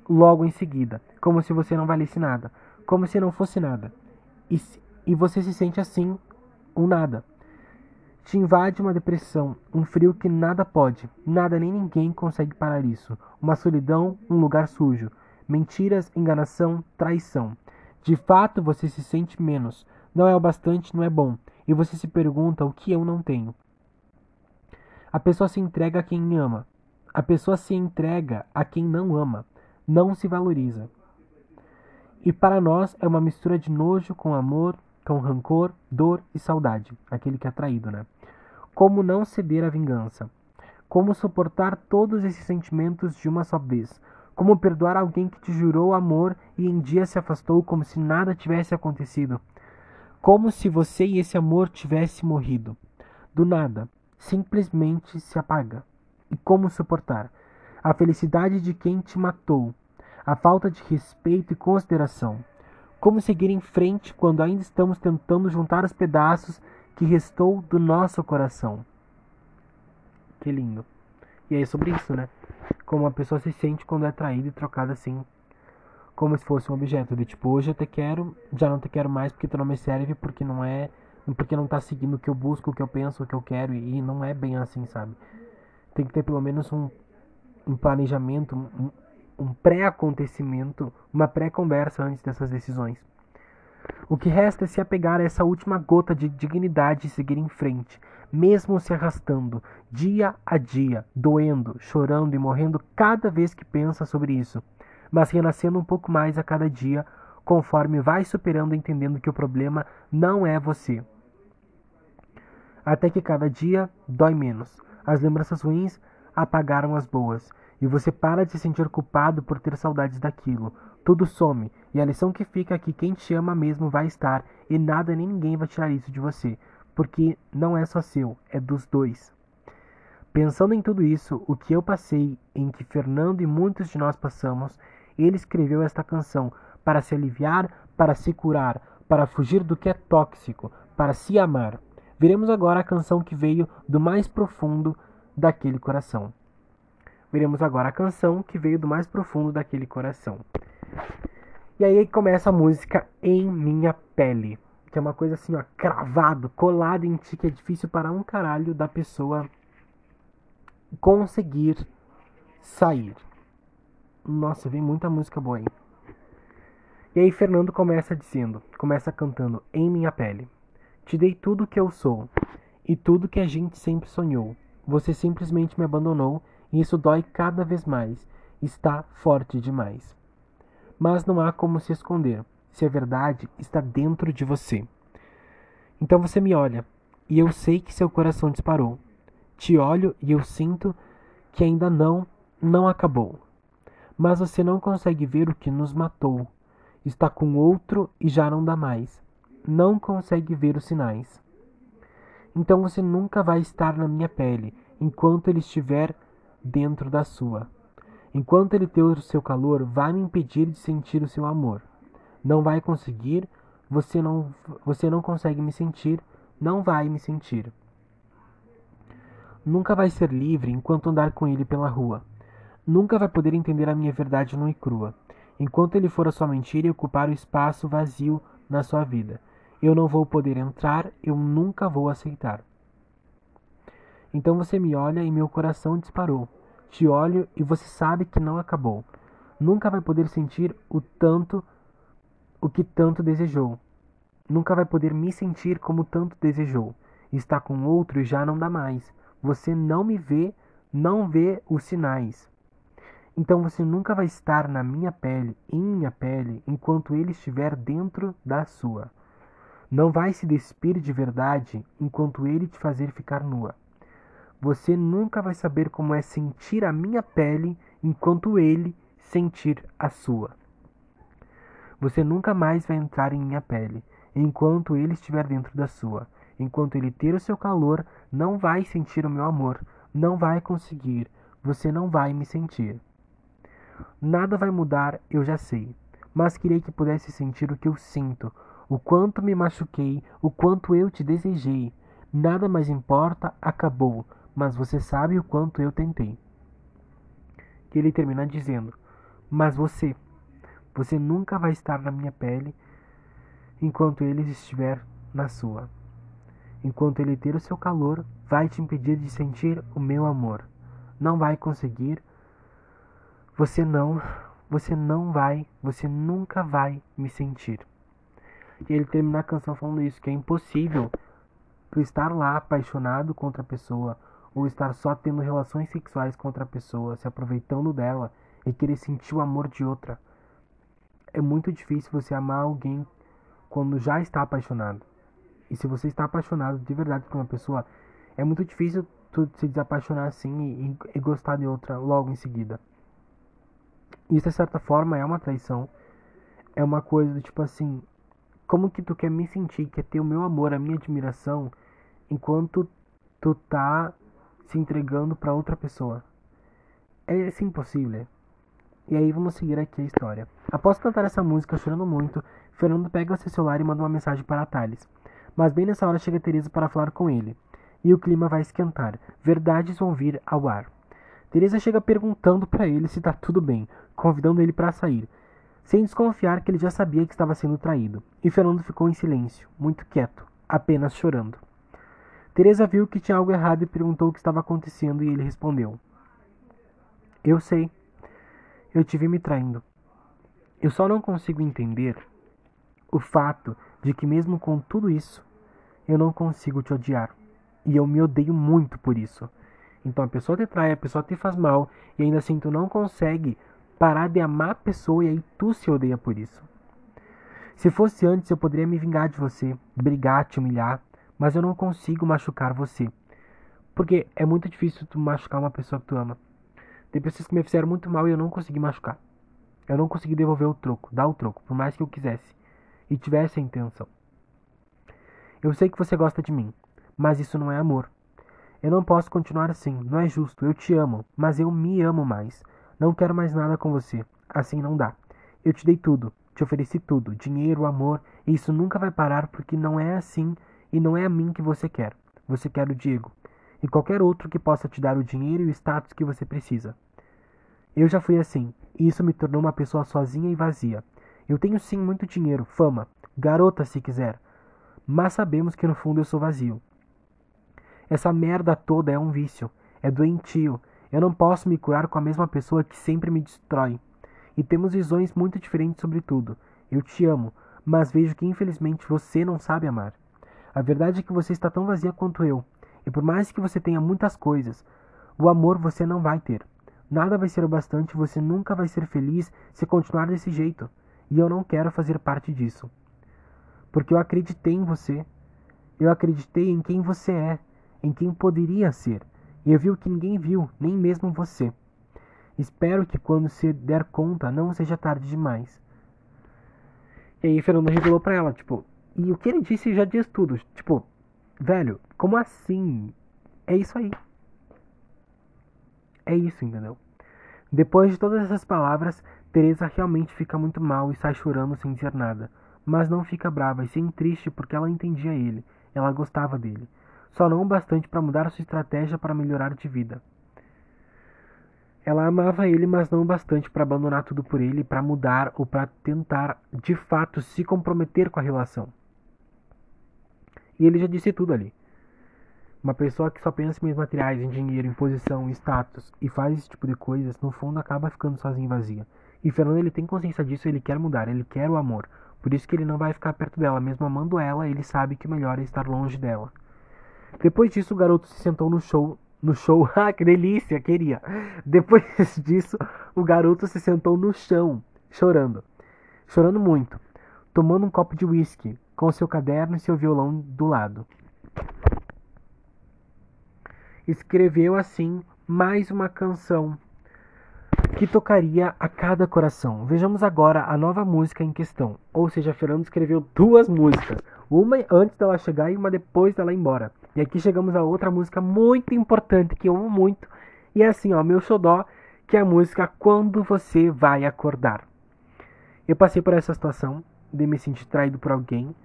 Speaker 1: Logo em seguida, como se você não valesse nada, como se não fosse nada. E, e você se sente assim, um nada. Te invade uma depressão, um frio que nada pode, nada nem ninguém consegue parar isso. Uma solidão, um lugar sujo. Mentiras, enganação, traição. De fato você se sente menos. Não é o bastante, não é bom. E você se pergunta o que eu não tenho. A pessoa se entrega a quem ama. A pessoa se entrega a quem não ama. Não se valoriza. E para nós é uma mistura de nojo com amor, com rancor, dor e saudade. Aquele que é traído, né? Como não ceder à vingança? Como suportar todos esses sentimentos de uma só vez? Como perdoar alguém que te jurou amor e em dia se afastou como se nada tivesse acontecido? Como se você e esse amor tivesse morrido. Do nada, simplesmente se apaga. E como suportar? A felicidade de quem te matou, a falta de respeito e consideração. Como seguir em frente quando ainda estamos tentando juntar os pedaços que restou do nosso coração? Que lindo. E é sobre isso, né? Como a pessoa se sente quando é traída e trocada assim, como se fosse um objeto. De tipo, hoje eu te quero, já não te quero mais porque tu não me serve, porque não é. Porque não tá seguindo o que eu busco, o que eu penso, o que eu quero, e não é bem assim, sabe? Tem que ter pelo menos um, um planejamento, um, um pré-acontecimento, uma pré-conversa antes dessas decisões. O que resta é se apegar a essa última gota de dignidade e seguir em frente, mesmo se arrastando, dia a dia, doendo, chorando e morrendo cada vez que pensa sobre isso, mas renascendo um pouco mais a cada dia, conforme vai superando entendendo que o problema não é você. Até que cada dia dói menos. As lembranças ruins apagaram as boas, e você para de se sentir culpado por ter saudades daquilo. Tudo some, e a lição que fica é que quem te ama mesmo vai estar, e nada nem ninguém vai tirar isso de você, porque não é só seu, é dos dois. Pensando em tudo isso, o que eu passei, em que Fernando e muitos de nós passamos, ele escreveu esta canção para se aliviar, para se curar, para fugir do que é tóxico, para se amar. Veremos agora a canção que veio do mais profundo daquele coração. Veremos agora a canção que veio do mais profundo daquele coração. E aí começa a música Em Minha Pele, que é uma coisa assim, ó, cravado, colado em ti, que é difícil para um caralho da pessoa conseguir sair. Nossa, vem muita música boa aí. E aí Fernando começa dizendo, começa cantando Em Minha Pele. Te dei tudo que eu sou e tudo que a gente sempre sonhou. Você simplesmente me abandonou e isso dói cada vez mais. Está forte demais. Mas não há como se esconder, se a verdade está dentro de você. Então você me olha, e eu sei que seu coração disparou. Te olho e eu sinto que ainda não, não acabou. Mas você não consegue ver o que nos matou. Está com outro e já não dá mais. Não consegue ver os sinais. Então você nunca vai estar na minha pele enquanto ele estiver dentro da sua. Enquanto ele ter o seu calor, vai me impedir de sentir o seu amor. Não vai conseguir, você não, você não consegue me sentir, não vai me sentir. Nunca vai ser livre enquanto andar com ele pela rua. Nunca vai poder entender a minha verdade nua e crua. Enquanto ele for a sua mentira e ocupar o espaço vazio na sua vida. Eu não vou poder entrar, eu nunca vou aceitar. Então você me olha e meu coração disparou. Te olho e você sabe que não acabou. Nunca vai poder sentir o tanto o que tanto desejou. Nunca vai poder me sentir como tanto desejou. Está com outro e já não dá mais. Você não me vê, não vê os sinais. Então você nunca vai estar na minha pele, em minha pele, enquanto ele estiver dentro da sua. Não vai se despir de verdade enquanto ele te fazer ficar nua. Você nunca vai saber como é sentir a minha pele enquanto ele sentir a sua. Você nunca mais vai entrar em minha pele enquanto ele estiver dentro da sua. Enquanto ele ter o seu calor, não vai sentir o meu amor, não vai conseguir, você não vai me sentir. Nada vai mudar, eu já sei, mas queria que pudesse sentir o que eu sinto, o quanto me machuquei, o quanto eu te desejei. Nada mais importa, acabou mas você sabe o quanto eu tentei. Que ele termina dizendo: Mas você, você nunca vai estar na minha pele enquanto ele estiver na sua. Enquanto ele ter o seu calor, vai te impedir de sentir o meu amor. Não vai conseguir. Você não, você não vai, você nunca vai me sentir. E ele termina a canção falando isso, que é impossível tu estar lá apaixonado contra a pessoa, ou estar só tendo relações sexuais com outra pessoa, se aproveitando dela e querer sentir o amor de outra. É muito difícil você amar alguém quando já está apaixonado. E se você está apaixonado de verdade por uma pessoa, é muito difícil tu se desapaixonar assim e, e gostar de outra logo em seguida. Isso, de certa forma, é uma traição. É uma coisa do tipo assim: como que tu quer me sentir, quer ter o meu amor, a minha admiração, enquanto tu tá se entregando para outra pessoa? É assim impossível. E aí vamos seguir aqui a história. Após cantar essa música chorando muito, Fernando pega seu celular e manda uma mensagem para Thales. Mas bem nessa hora chega Teresa para falar com ele. E o clima vai esquentar. Verdades vão vir ao ar. Teresa chega perguntando para ele se tá tudo bem, convidando ele para sair, sem desconfiar que ele já sabia que estava sendo traído. E Fernando ficou em silêncio, muito quieto, apenas chorando. Teresa viu que tinha algo errado e perguntou o que estava acontecendo e ele respondeu: Eu sei. Eu tive me traindo. Eu só não consigo entender o fato de que mesmo com tudo isso, eu não consigo te odiar. E eu me odeio muito por isso. Então a pessoa te trai, a pessoa te faz mal, e ainda assim tu não consegue parar de amar a pessoa e aí tu se odeia por isso. Se fosse antes, eu poderia me vingar de você, brigar, te humilhar, mas eu não consigo machucar você. Porque é muito difícil tu machucar uma pessoa que tu ama. Tem pessoas que me fizeram muito mal e eu não consegui machucar. Eu não consegui devolver o troco, dar o troco, por mais que eu quisesse e tivesse a intenção. Eu sei que você gosta de mim, mas isso não é amor. Eu não posso continuar assim, não é justo. Eu te amo, mas eu me amo mais. Não quero mais nada com você. Assim não dá. Eu te dei tudo, te ofereci tudo, dinheiro, amor, e isso nunca vai parar porque não é assim e não é a mim que você quer. Você quer o Diego e qualquer outro que possa te dar o dinheiro e o status que você precisa. Eu já fui assim, e isso me tornou uma pessoa sozinha e vazia. Eu tenho sim muito dinheiro, fama, garota se quiser, mas sabemos que no fundo eu sou vazio. Essa merda toda é um vício, é doentio. Eu não posso me curar com a mesma pessoa que sempre me destrói. E temos visões muito diferentes sobre tudo. Eu te amo, mas vejo que infelizmente você não sabe amar. A verdade é que você está tão vazia quanto eu. E por mais que você tenha muitas coisas, o amor você não vai ter. Nada vai ser o bastante, você nunca vai ser feliz se continuar desse jeito. E eu não quero fazer parte disso. Porque eu acreditei em você. Eu acreditei em quem você é, em quem poderia ser. E eu vi o que ninguém viu, nem mesmo você. Espero que quando se der conta não seja tarde demais. E aí Fernando revelou pra ela, tipo, e o que ele disse já diz tudo. Tipo, velho, como assim? É isso aí. É isso, entendeu? Depois de todas essas palavras, Teresa realmente fica muito mal e sai chorando sem dizer nada. Mas não fica brava e sim triste porque ela entendia ele, ela gostava dele. Só não o bastante para mudar sua estratégia para melhorar de vida. Ela amava ele, mas não o bastante para abandonar tudo por ele, para mudar ou para tentar de fato se comprometer com a relação. E ele já disse tudo ali. Uma pessoa que só pensa em meios materiais, em dinheiro, em posição, em status e faz esse tipo de coisas, no fundo acaba ficando sozinho e vazia. E Fernando ele tem consciência disso, ele quer mudar, ele quer o amor. Por isso que ele não vai ficar perto dela, mesmo amando ela, ele sabe que o melhor é estar longe dela. Depois disso, o garoto se sentou no show. No show, ah, que delícia, queria. Depois disso, o garoto se sentou no chão, chorando. Chorando muito, tomando um copo de uísque, com seu caderno e seu violão do lado. Escreveu assim mais uma canção que tocaria a cada coração. Vejamos agora a nova música em questão. Ou seja, Fernando escreveu duas músicas, uma antes dela chegar e uma depois dela ir embora. E aqui chegamos a outra música muito importante que eu amo muito, e é assim, ó, meu xodó, que é a música Quando Você Vai Acordar. Eu passei por essa situação de me sentir traído por alguém,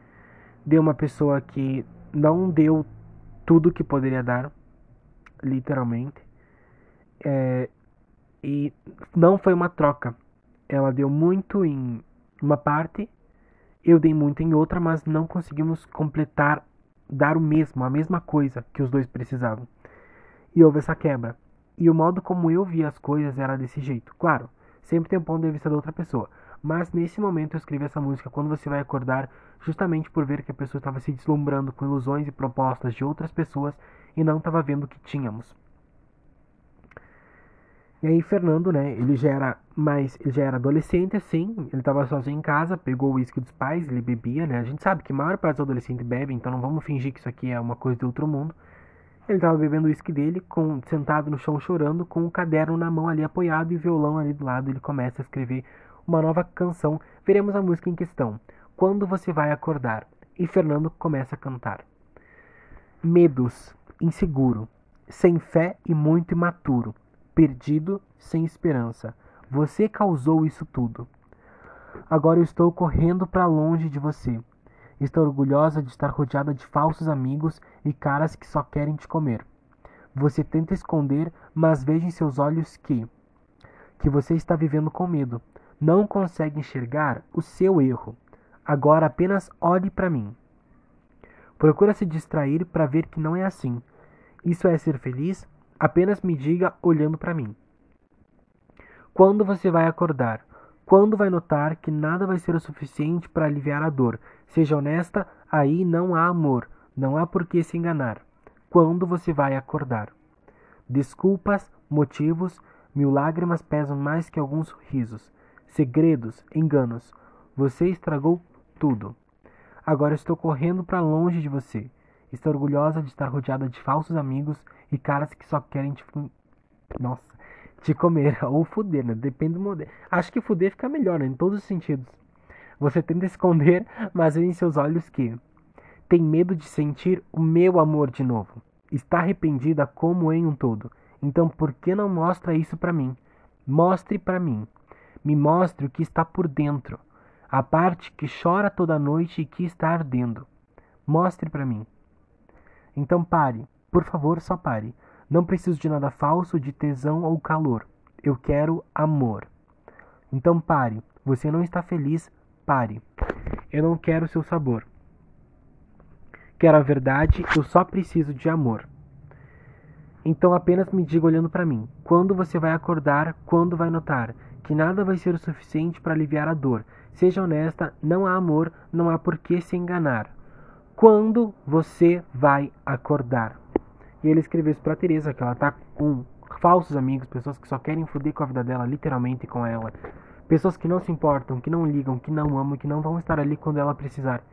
Speaker 1: de uma pessoa que não deu tudo que poderia dar, literalmente. É, e não foi uma troca. Ela deu muito em uma parte, eu dei muito em outra, mas não conseguimos completar, dar o mesmo, a mesma coisa que os dois precisavam. E houve essa quebra. E o modo como eu via as coisas era desse jeito. Claro, sempre tem um ponto de vista da outra pessoa. Mas nesse momento eu escrevi essa música quando você vai acordar, justamente por ver que a pessoa estava se deslumbrando com ilusões e propostas de outras pessoas e não estava vendo o que tínhamos. E aí Fernando, né, ele já era mais, ele já era adolescente assim, ele estava sozinho em casa, pegou o uísque dos pais, ele bebia, né? A gente sabe que a maior parte dos adolescentes bebe, então não vamos fingir que isso aqui é uma coisa de outro mundo. Ele estava bebendo o uísque dele, com, sentado no chão chorando, com o caderno na mão ali apoiado e o violão ali do lado. Ele começa a escrever uma nova canção. Veremos a música em questão. Quando você vai acordar? E Fernando começa a cantar. Medos, inseguro, sem fé e muito imaturo, perdido, sem esperança. Você causou isso tudo. Agora eu estou correndo para longe de você. Estou orgulhosa de estar rodeada de falsos amigos e caras que só querem te comer. Você tenta esconder, mas vejo em seus olhos que que você está vivendo com medo. Não consegue enxergar o seu erro. Agora apenas olhe para mim. Procura se distrair para ver que não é assim. Isso é ser feliz? Apenas me diga olhando para mim. Quando você vai acordar? Quando vai notar que nada vai ser o suficiente para aliviar a dor? Seja honesta, aí não há amor, não há por que se enganar. Quando você vai acordar? Desculpas, motivos, mil lágrimas pesam mais que alguns risos. Segredos, enganos. Você estragou tudo. Agora estou correndo para longe de você. Estou orgulhosa de estar rodeada de falsos amigos e caras que só querem te. Nossa, te comer ou fuder, né? Depende do modelo. Acho que fuder fica melhor, né? Em todos os sentidos. Você tenta esconder, mas vê em seus olhos que tem medo de sentir o meu amor de novo. Está arrependida como em um todo. Então por que não mostra isso para mim? Mostre para mim. Me mostre o que está por dentro. A parte que chora toda noite e que está ardendo. Mostre para mim. Então pare. Por favor, só pare. Não preciso de nada falso, de tesão ou calor. Eu quero amor. Então pare. Você não está feliz, Pare. Eu não quero seu sabor. Quero a verdade, eu só preciso de amor. Então apenas me diga olhando para mim: quando você vai acordar, quando vai notar que nada vai ser o suficiente para aliviar a dor. Seja honesta, não há amor, não há por que se enganar. Quando você vai acordar? E ele escreveu isso pra Teresa, que ela tá com falsos amigos, pessoas que só querem foder com a vida dela, literalmente com ela. Pessoas que não se importam, que não ligam, que não amam, que não vão estar ali quando ela precisar.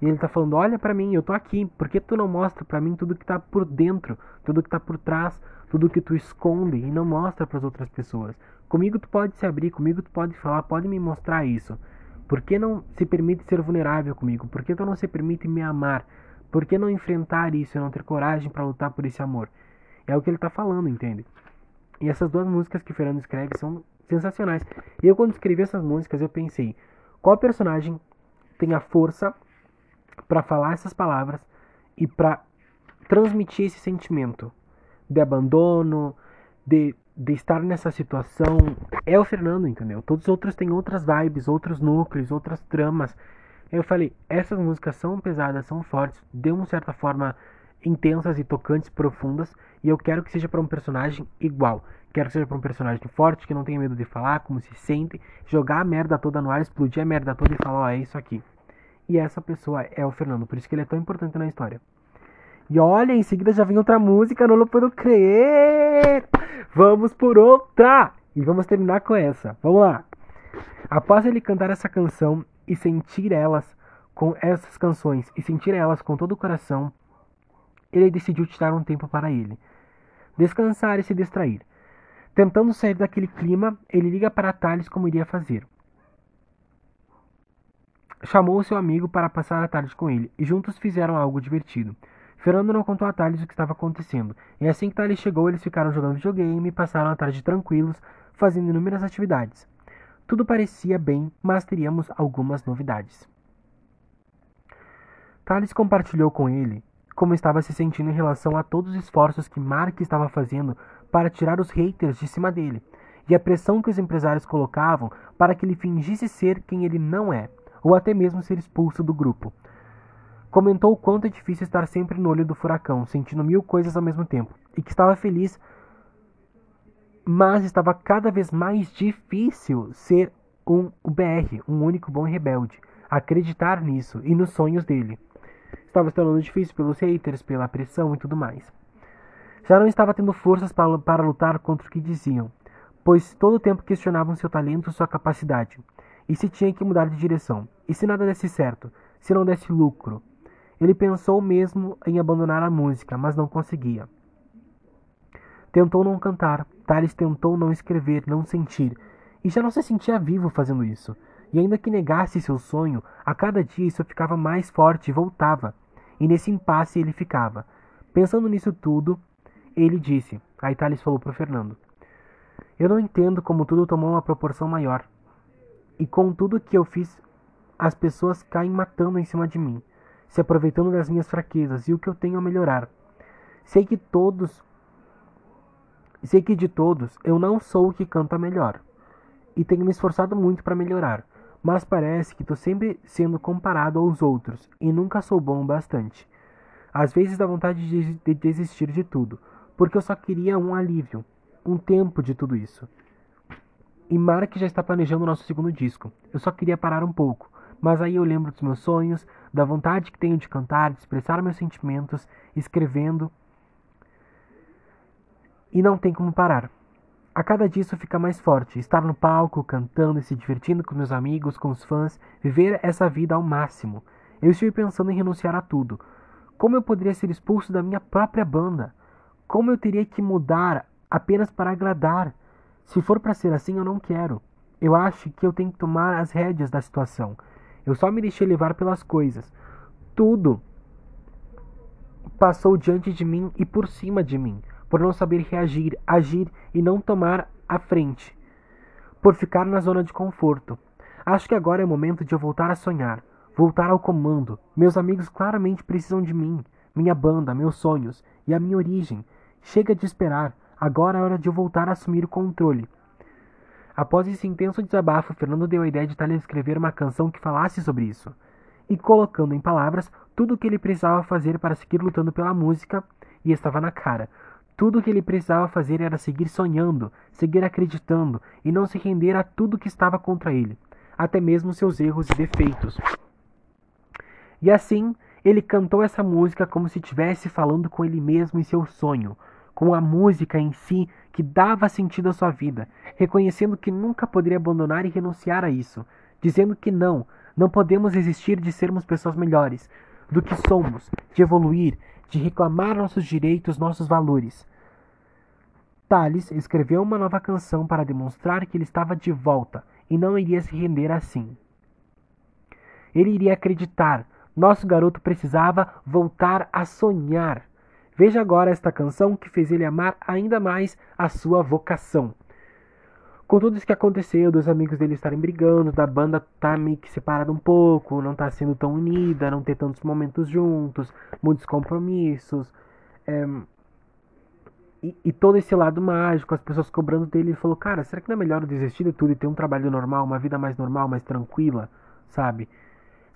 Speaker 1: E ele tá falando: "Olha para mim, eu tô aqui. Por que tu não mostra para mim tudo que tá por dentro, tudo que tá por trás, tudo que tu esconde e não mostra para as outras pessoas? Comigo tu pode se abrir, comigo tu pode falar, pode me mostrar isso. Por que não se permite ser vulnerável comigo? Por que tu não se permite me amar? Por que não enfrentar isso e não ter coragem para lutar por esse amor?" É o que ele tá falando, entende? E essas duas músicas que Fernando escreve são sensacionais. E eu quando escrevi essas músicas eu pensei, qual personagem tem a força para falar essas palavras e para transmitir esse sentimento de abandono, de, de estar nessa situação. É o Fernando, entendeu? Todos os outros têm outras vibes, outros núcleos, outras tramas. Eu falei, essas músicas são pesadas, são fortes, de uma certa forma intensas e tocantes, profundas, e eu quero que seja para um personagem igual. Quero que seja para um personagem forte, que não tenha medo de falar, como se sente, jogar a merda toda no ar, explodir a merda toda e falar, ó, oh, é isso aqui. E essa pessoa é o Fernando, por isso que ele é tão importante na história. E olha, em seguida já vem outra música, não puedo crer! Vamos por outra! E vamos terminar com essa. Vamos lá! Após ele cantar essa canção e sentir elas com essas canções e sentir elas com todo o coração, ele decidiu tirar um tempo para ele. Descansar e se distrair. Tentando sair daquele clima, ele liga para Thales como iria fazer. Chamou seu amigo para passar a tarde com ele, e juntos fizeram algo divertido. Fernando não contou a Thales o que estava acontecendo, e assim que Thales chegou, eles ficaram jogando videogame e passaram a tarde tranquilos, fazendo inúmeras atividades. Tudo parecia bem, mas teríamos algumas novidades. Thales compartilhou com ele como estava se sentindo em relação a todos os esforços que Mark estava fazendo para tirar os haters de cima dele, e a pressão que os empresários colocavam para que ele fingisse ser quem ele não é, ou até mesmo ser expulso do grupo. Comentou o quanto é difícil estar sempre no olho do furacão, sentindo mil coisas ao mesmo tempo, e que estava feliz, mas estava cada vez mais difícil ser um BR, um único bom rebelde, acreditar nisso e nos sonhos dele. Estava se tornando difícil pelos haters, pela pressão e tudo mais. Já não estava tendo forças para, para lutar contra o que diziam, pois todo o tempo questionavam seu talento sua capacidade. E se tinha que mudar de direção? E se nada desse certo? Se não desse lucro? Ele pensou mesmo em abandonar a música, mas não conseguia. Tentou não cantar, Thales tentou não escrever, não sentir, e já não se sentia vivo fazendo isso. E ainda que negasse seu sonho, a cada dia isso ficava mais forte e voltava. E nesse impasse ele ficava. Pensando nisso tudo, ele disse. Aí Thales falou para Fernando: Eu não entendo como tudo tomou uma proporção maior. E com tudo que eu fiz, as pessoas caem matando em cima de mim, se aproveitando das minhas fraquezas e o que eu tenho a melhorar. Sei que todos. Sei que de todos eu não sou o que canta melhor. E tenho me esforçado muito para melhorar mas parece que estou sempre sendo comparado aos outros e nunca sou bom o bastante. Às vezes dá vontade de desistir de tudo, porque eu só queria um alívio, um tempo de tudo isso. E Mark já está planejando o nosso segundo disco. Eu só queria parar um pouco, mas aí eu lembro dos meus sonhos, da vontade que tenho de cantar, de expressar meus sentimentos, escrevendo. E não tem como parar. A cada dia isso fica mais forte. Estar no palco, cantando e se divertindo com meus amigos, com os fãs, viver essa vida ao máximo. Eu estive pensando em renunciar a tudo. Como eu poderia ser expulso da minha própria banda? Como eu teria que mudar apenas para agradar? Se for para ser assim, eu não quero. Eu acho que eu tenho que tomar as rédeas da situação. Eu só me deixei levar pelas coisas. Tudo passou diante de mim e por cima de mim por não saber reagir, agir e não tomar a frente, por ficar na zona de conforto. Acho que agora é o momento de eu voltar a sonhar, voltar ao comando. Meus amigos claramente precisam de mim, minha banda, meus sonhos e a minha origem. Chega de esperar, agora é hora de eu voltar a assumir o controle. Após esse intenso desabafo, Fernando deu a ideia de Thalia escrever uma canção que falasse sobre isso, e colocando em palavras tudo o que ele precisava fazer para seguir lutando pela música, e estava na cara. Tudo o que ele precisava fazer era seguir sonhando, seguir acreditando e não se render a tudo que estava contra ele, até mesmo seus erros e defeitos. E assim, ele cantou essa música como se estivesse falando com ele mesmo em seu sonho, com a música em si que dava sentido à sua vida, reconhecendo que nunca poderia abandonar e renunciar a isso, dizendo que não, não podemos existir de sermos pessoas melhores do que somos, de evoluir, de reclamar nossos direitos, nossos valores. Thales escreveu uma nova canção para demonstrar que ele estava de volta e não iria se render assim. Ele iria acreditar. Nosso garoto precisava voltar a sonhar. Veja agora esta canção que fez ele amar ainda mais a sua vocação. Com tudo isso que aconteceu, dos amigos dele estarem brigando, da banda tá meio que separada um pouco, não tá sendo tão unida, não ter tantos momentos juntos, muitos compromissos. É, e, e, todo esse lado mágico, as pessoas cobrando dele, ele falou, cara, será que não é melhor eu desistir de tudo e ter um trabalho normal, uma vida mais normal, mais tranquila, sabe?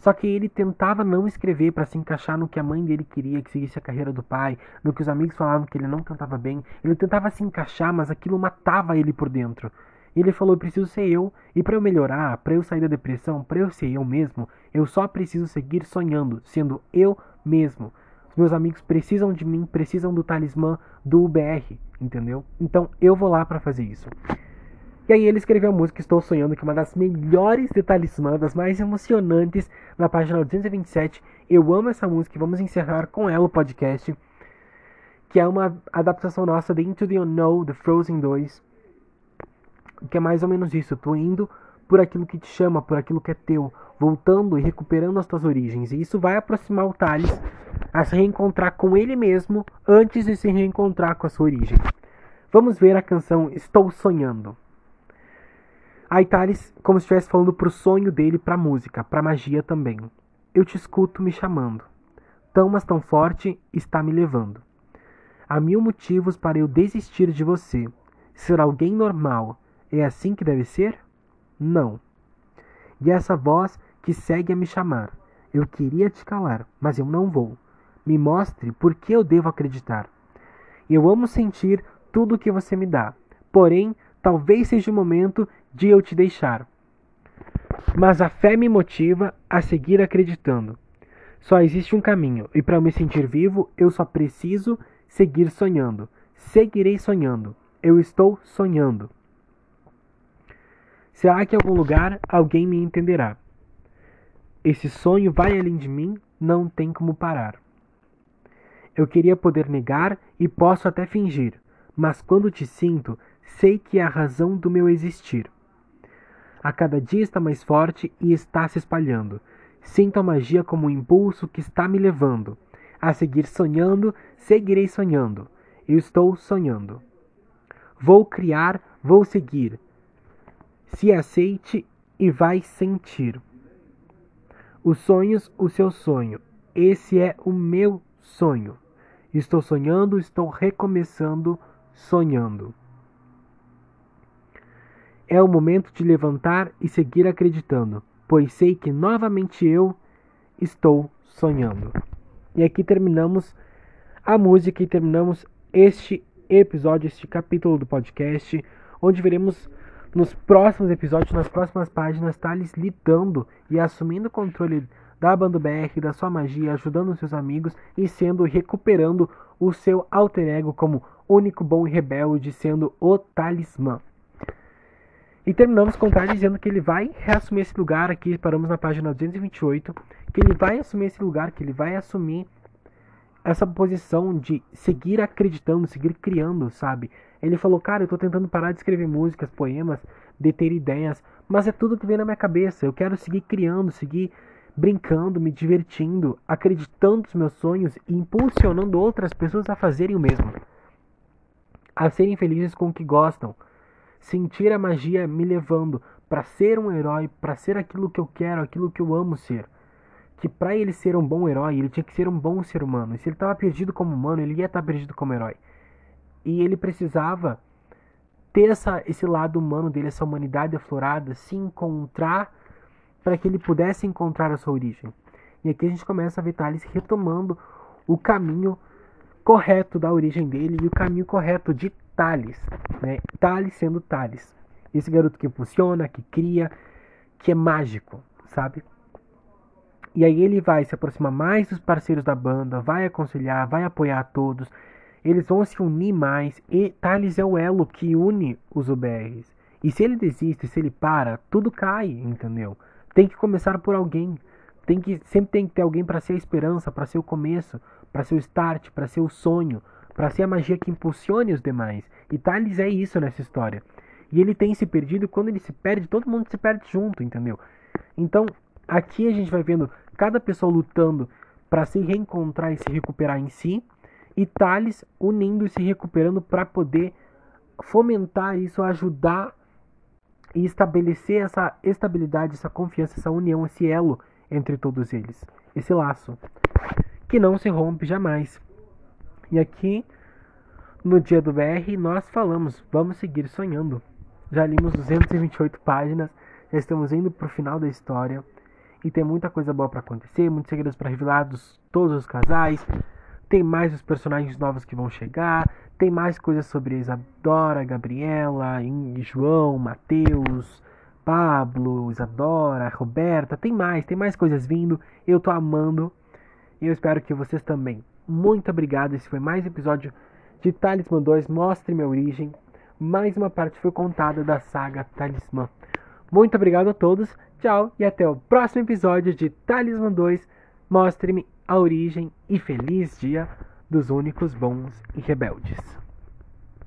Speaker 1: Só que ele tentava não escrever para se encaixar no que a mãe dele queria, que seguisse a carreira do pai, no que os amigos falavam que ele não cantava bem. Ele tentava se encaixar, mas aquilo matava ele por dentro. Ele falou: preciso ser eu, e para eu melhorar, para eu sair da depressão, para eu ser eu mesmo, eu só preciso seguir sonhando, sendo eu mesmo. Os meus amigos precisam de mim, precisam do talismã do UBR, entendeu? Então eu vou lá para fazer isso. E aí ele escreveu a música Estou Sonhando, que é uma das melhores de talismã, das mais emocionantes, na página 227. Eu amo essa música e vamos encerrar com ela o podcast, que é uma adaptação nossa de Into the Unknown, The Frozen 2 que é mais ou menos isso. Tô indo por aquilo que te chama, por aquilo que é teu, voltando e recuperando as tuas origens. E isso vai aproximar o Thales a se reencontrar com ele mesmo antes de se reencontrar com a sua origem. Vamos ver a canção Estou Sonhando. Aí Thales, como se estivesse falando pro sonho dele, pra música, pra magia também. Eu te escuto me chamando. Tão, mas tão forte está me levando. Há mil motivos para eu desistir de você. Ser alguém normal, é assim que deve ser? Não. E essa voz que segue a me chamar. Eu queria te calar, mas eu não vou. Me mostre por que eu devo acreditar. Eu amo sentir tudo o que você me dá. Porém, talvez seja o momento de eu te deixar. Mas a fé me motiva a seguir acreditando. Só existe um caminho, e para me sentir vivo, eu só preciso seguir sonhando. Seguirei sonhando. Eu estou sonhando. Será que em algum lugar alguém me entenderá? Esse sonho vai além de mim, não tem como parar. Eu queria poder negar e posso até fingir, mas quando te sinto, sei que é a razão do meu existir. A cada dia está mais forte e está se espalhando. Sinto a magia como um impulso que está me levando. A seguir sonhando, seguirei sonhando. Eu estou sonhando. Vou criar, vou seguir. Se aceite e vai sentir. Os sonhos, o seu sonho. Esse é o meu sonho. Estou sonhando, estou recomeçando, sonhando. É o momento de levantar e seguir acreditando, pois sei que novamente eu estou sonhando. E aqui terminamos a música e terminamos este episódio, este capítulo do podcast, onde veremos nos próximos episódios, nas próximas páginas, Thales lidando e assumindo o controle da banda BR, da sua magia, ajudando seus amigos e sendo recuperando o seu alter ego como único bom e rebelde, sendo o talismã. E terminamos Thales dizendo que ele vai reassumir esse lugar aqui, paramos na página 228, que ele vai assumir esse lugar, que ele vai assumir essa posição de seguir acreditando, seguir criando, sabe? Ele falou, cara, eu tô tentando parar de escrever músicas, poemas, de ter ideias, mas é tudo que vem na minha cabeça. Eu quero seguir criando, seguir brincando, me divertindo, acreditando nos meus sonhos e impulsionando outras pessoas a fazerem o mesmo. A serem felizes com o que gostam. Sentir a magia me levando para ser um herói, para ser aquilo que eu quero, aquilo que eu amo ser que para ele ser um bom herói, ele tinha que ser um bom ser humano. E se ele estava perdido como humano, ele ia estar tá perdido como herói. E ele precisava ter essa, esse lado humano dele, essa humanidade aflorada, se encontrar para que ele pudesse encontrar a sua origem. E aqui a gente começa a ver Thales retomando o caminho correto da origem dele e o caminho correto de Thales. Né? Thales sendo Thales. Esse garoto que funciona, que cria, que é mágico, sabe? E aí ele vai se aproximar mais dos parceiros da banda, vai aconselhar, vai apoiar todos. Eles vão se unir mais e Thales é o elo que une os UBRs. E se ele desiste, se ele para, tudo cai, entendeu? Tem que começar por alguém. Tem que sempre tem que ter alguém para ser a esperança, para ser o começo, para ser o start, para ser o sonho, para ser a magia que impulsione os demais. E Thales é isso nessa história. E ele tem se perdido, quando ele se perde, todo mundo se perde junto, entendeu? Então, Aqui a gente vai vendo cada pessoa lutando para se reencontrar e se recuperar em si, e Thales unindo e se recuperando para poder fomentar isso, ajudar e estabelecer essa estabilidade, essa confiança, essa união, esse elo entre todos eles, esse laço que não se rompe jamais. E aqui no dia do BR nós falamos, vamos seguir sonhando. Já limos 228 páginas, já estamos indo para o final da história. E tem muita coisa boa para acontecer, muitos segredos para revelar dos todos os casais. Tem mais os personagens novos que vão chegar. Tem mais coisas sobre Isadora, Gabriela, João, Matheus, Pablo, Isadora, Roberta. Tem mais, tem mais coisas vindo. Eu tô amando. E eu espero que vocês também. Muito obrigado. Esse foi mais um episódio de Talismã 2. Mostre minha origem. Mais uma parte foi contada da saga Talismã. Muito obrigado a todos, tchau e até o próximo episódio de Talismã 2. Mostre-me a origem e feliz dia dos únicos bons e rebeldes.